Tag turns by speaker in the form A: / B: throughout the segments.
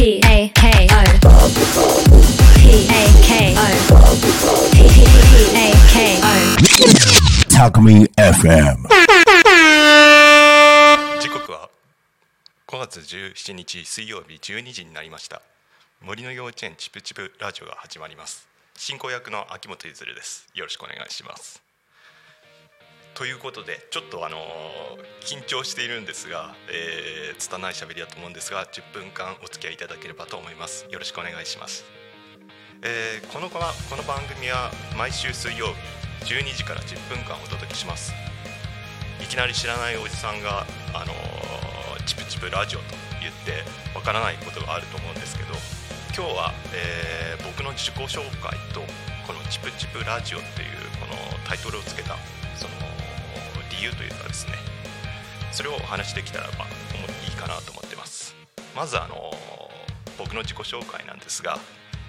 A: P A K O P A K O P A K O
B: タクミ FM
C: 時刻は5月17日水曜日12時になりました。森の幼稚園チプチプラジオが始まります。進行役の秋元ゆずるです。よろしくお願いします。ということでちょっとあの緊張しているんですが、えー、拙い喋りだと思うんですが10分間お付き合いいただければと思います。よろしくお願いします、えーこのこはこの番組は毎週水曜日12時から10分間お届けします。いきなり知らないおじさんが、あのーチプチプラジオと言ってわからないことがあると思うんですけど今日は、えー僕の自己紹介とこの「チプチプラジオ」っていうこのタイトルをつけた理由というかですねそれをお話しできたらばいいかなと思ってます。まずあの僕の自己紹介なんですが、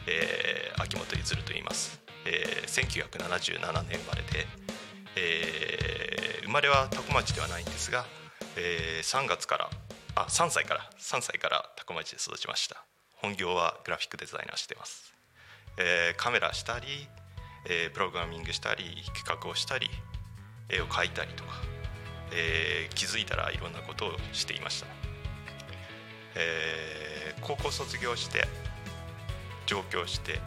C: えー秋元ゆずると言います、えー1977年生まれで、えー生まれは多古町ではないんですが、えー3月からあ3歳から3歳から多古町で育ちました。本業はグラフィックデザイナーしてます、えーカメラしたり、えープログラミングしたり企画をしたり絵を描いたりとか、えー気づいたらいろんなことをしていました、えー高校卒業して上京して、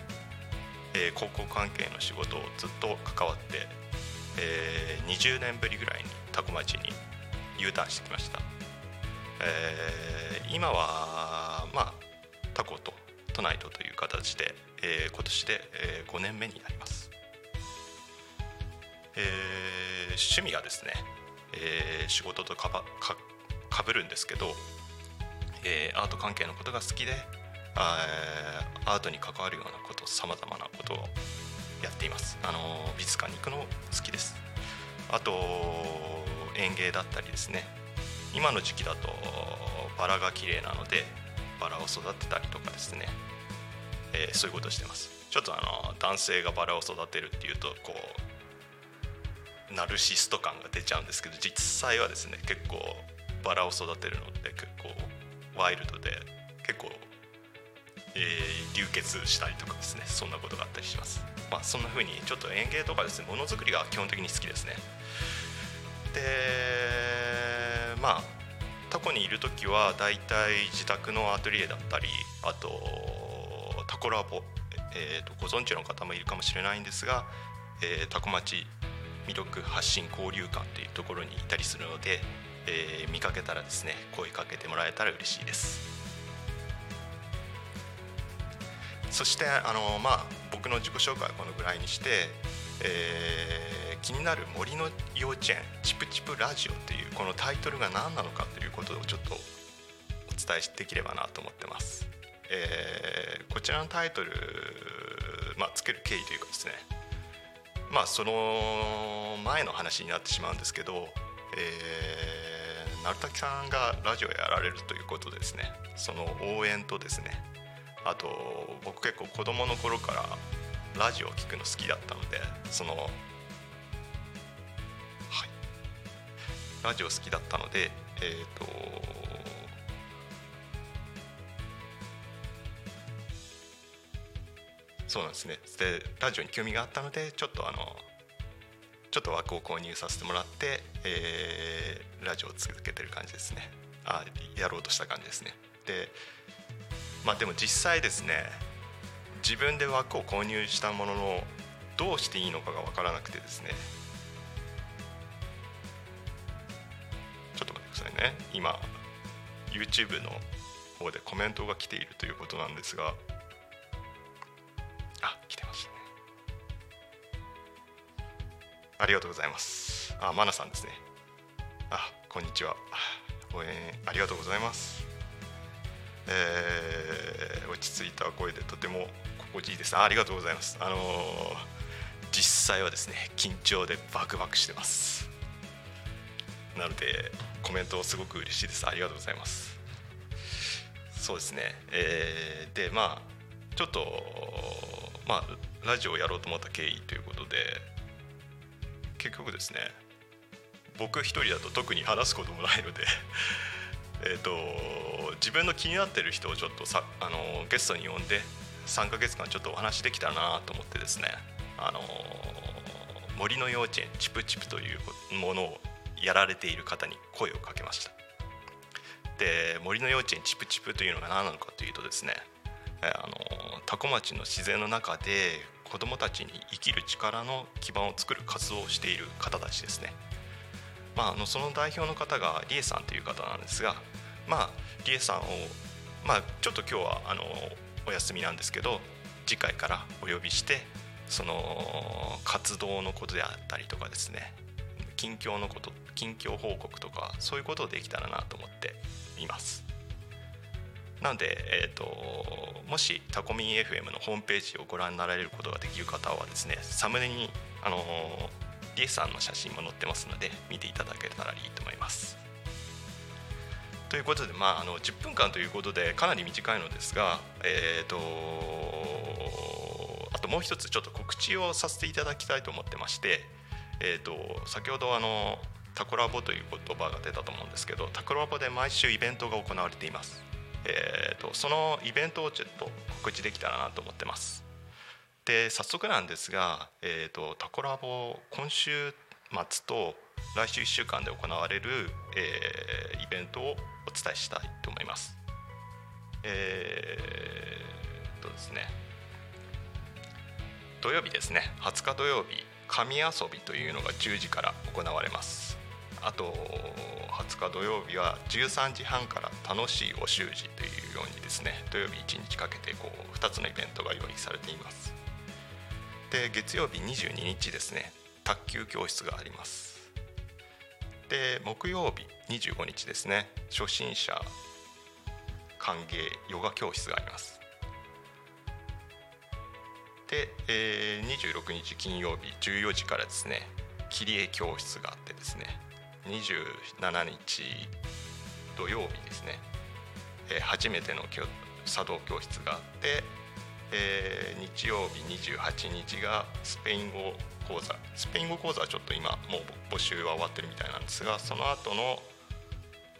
C: えー高校関係の仕事をずっと関わって、えー20年ぶりぐらいに多古町に U ターンしてきました、えー今はまあタコとトナイトという形で、えー今年で、え5年目になります、えー趣味がですね、えー仕事とかぶるんですけど、えーアート関係のことが好きでアートに関わるようなことさまざまなことをやっています、あのー美術館に行くの好きです。あと園芸だったりですね。今の時期だとバラが綺麗なのでバラを育てたりとかですね、えーそういうことをしてます。ちょっとあの男性がバラを育てるっていうとこうナルシスト感が出ちゃうんですけど実際はですね結構バラを育てるのって結構ワイルドで結構、えー流血したりとかですねそんなことがあったりします。まあそんな風にちょっと園芸とかですねものづくりが基本的に好きですね。でまあタコにいる時はだいたい自宅のアトリエだったりあとタコラボ、えーとご存知の方もいるかもしれないんですが、えータコ町魅力発信交流館というところにいたりするので、えー見かけたらですね声かけてもらえたら嬉しいです。そしてあのまあ僕の自己紹介はこのぐらいにして、えー気になる森の幼稚園チプチプラジオというこのタイトルが何なのかということをちょっとお伝えできればなと思ってます、えーこちらのタイトル、まあ、つける経緯というかですねまあその前の話になってしまうんですけど、えー、鳴滝さんがラジオやられるということでですね。その応援とですねあと僕結構子供の頃からラジオを聞くの好きだったのでそのはい。ラジオ好きだったのでえっ、とそうなんですね。でラジオに興味があったのでちょっとあのちょっと枠を購入させてもらって、えーラジオを続けてる感じですね。あやろうとした感じですね。でまあでも実際ですね自分で枠を購入したもののどうしていいのかが分からなくてですね。ちょっと待ってくださいね。今 YouTube の方でコメントが来ているということなんですがありがとうございます。あマナさんですね。あこんにちは。応援ありがとうございます。えー落ち着いた声でとても心地いいです。あありがとうございます。あのー実際はですね緊張でバクバクしてます。なのでコメントすごく嬉しいです。ありがとうございます。そうですね。えーでまあちょっとまあラジオをやろうと思った経緯ということで結局ですね僕一人だと特に話すこともないので、えと、自分の気になってる人をちょっとさあのゲストに呼んで3ヶ月間ちょっとお話できたらなと思ってですねあの森の幼稚園チプチプというものをやられている方に声をかけました。で森の幼稚園チプチプというのが何なのかというとですねあの多古町の自然の中で子どもたちに生きる力の基盤を作る活動をしている方たちですね。まあ、あのその代表の方がリエさんという方なんですが、まあ、リエさんを、まあ、ちょっと今日はあのお休みなんですけど次回からお呼びしてその活動のことであったりとかですね近況のこと近況報告とかそういうことをできたらなと思っています。なので、えーと、もしタコミン FM のホームページをご覧になられることができる方はですねサムネにあのリエさんの写真も載ってますので見ていただけたらいいと思います。ということで、まあ、あの10分間ということでかなり短いのですが、えーと、あともう一つちょっと告知をさせていただきたいと思ってまして、えーと、と先ほどあのタコラボという言葉が出たと思うんですけどタコラボで毎週イベントが行われています。えーと、そのイベントをちょっと告知できたらなと思ってます。で早速なんですが、えーと、タコラボ今週末と来週1週間で行われる、えー、イベントをお伝えしたいと思います。えー、とですね土曜日ですね20日土曜日神遊びというのが10時から行われますあと20日土曜日は13時半から楽しいお習字というようにですね土曜日1日かけてこう2つのイベントが用意されています。で月曜日22日ですね卓球教室があります。で木曜日25日ですね初心者歓迎ヨガ教室があります。で、えー、26日金曜日14時からですね切り絵教室があってですね27日土曜日ですね、えー、初めての茶道教室があって、えー、日曜日28日がスペイン語講座。スペイン語講座はちょっと今もう募集は終わってるみたいなんですがその後の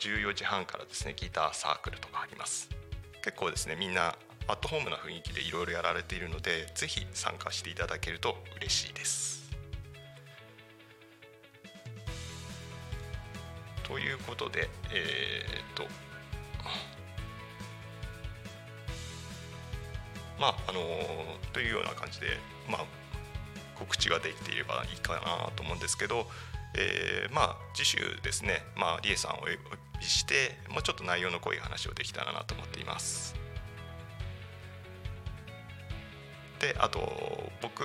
C: 14時半からですねギターサークルとかあります。結構ですねみんなアットホームな雰囲気でいろいろやられているのでぜひ参加していただけると嬉しいです。ということで、えー、っと、まあ、あのというような感じで、まあ、告知ができていればいいかなと思うんですけど、えー、まあ、次週ですね、まあ、リエさんをお呼びして、もうちょっと内容の濃い話をできたらなと思っています。であと僕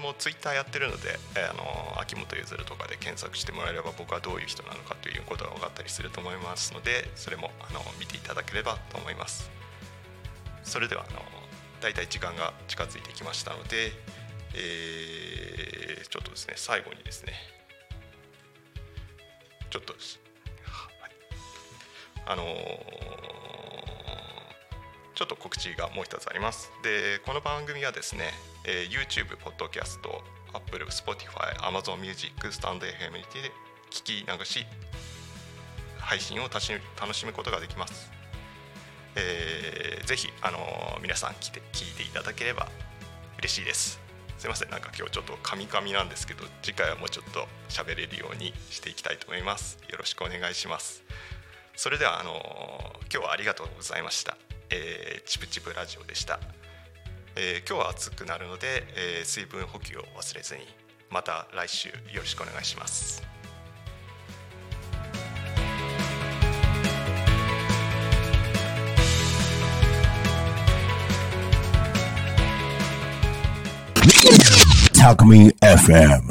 C: もツイッターやってるので、えあの秋元ゆずるとかで検索してもらえれば僕はどういう人なのかということが分かったりすると思いますのでそれもあの見ていただければと思います。それではあの大体時間が近づいてきましたので、えー、ちょっとですね最後にですねちょっと、あのーちょっと告知がもう一つあります。で、この番組はですね、えー、YouTube、Podcast、Apple、Spotify、Amazon Music、StandFM にて聞き流し、配信を楽しむことができます。えー、ぜひ、あのー、皆さん来て聞いていただければ嬉しいです。すいません、なんか今日ちょっとカミカミなんですけど、次回はもうちょっと喋れるようにしていきたいと思います。よろしくお願いします。それでは、あのー、今日はありがとうございました。えー、チプチプラジオでした、えー、今日は暑くなるので、えー、水分補給を忘れずにまた来週よろしくお願いします。Talk Me FM